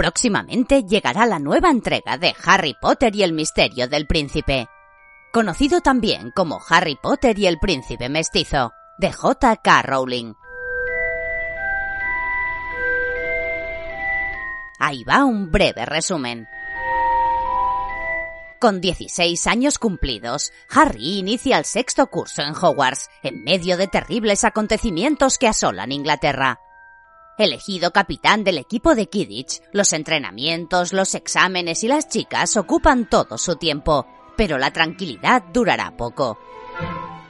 Próximamente llegará la nueva entrega de Harry Potter y el misterio del príncipe, conocido también como Harry Potter y el príncipe mestizo, de J.K. Rowling. Ahí va un breve resumen. Con 16 años cumplidos, Harry inicia el sexto curso en Hogwarts, en medio de terribles acontecimientos que asolan Inglaterra. Elegido capitán del equipo de Kidditch, los entrenamientos, los exámenes y las chicas ocupan todo su tiempo, pero la tranquilidad durará poco.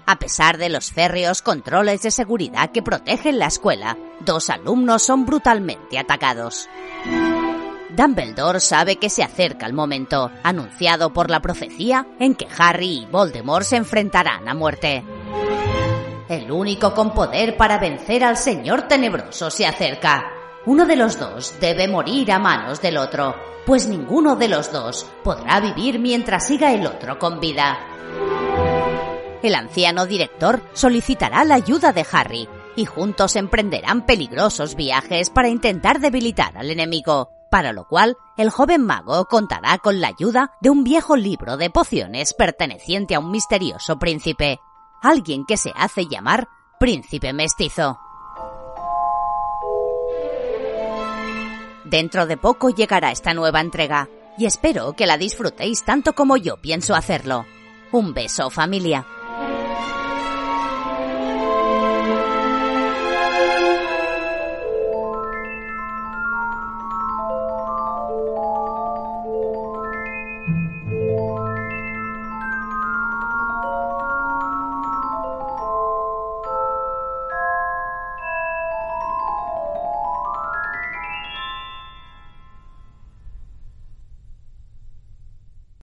A pesar de los férreos controles de seguridad que protegen la escuela, dos alumnos son brutalmente atacados. Dumbledore sabe que se acerca el momento, anunciado por la profecía, en que Harry y Voldemort se enfrentarán a muerte. El único con poder para vencer al Señor Tenebroso se acerca. Uno de los dos debe morir a manos del otro, pues ninguno de los dos podrá vivir mientras siga el otro con vida. El anciano director solicitará la ayuda de Harry y juntos emprenderán peligrosos viajes para intentar debilitar al enemigo, para lo cual el joven mago contará con la ayuda de un viejo libro de pociones perteneciente a un misterioso príncipe, alguien que se hace llamar príncipe mestizo. Dentro de poco llegará esta nueva entrega, y espero que la disfrutéis tanto como yo pienso hacerlo. Un beso familia.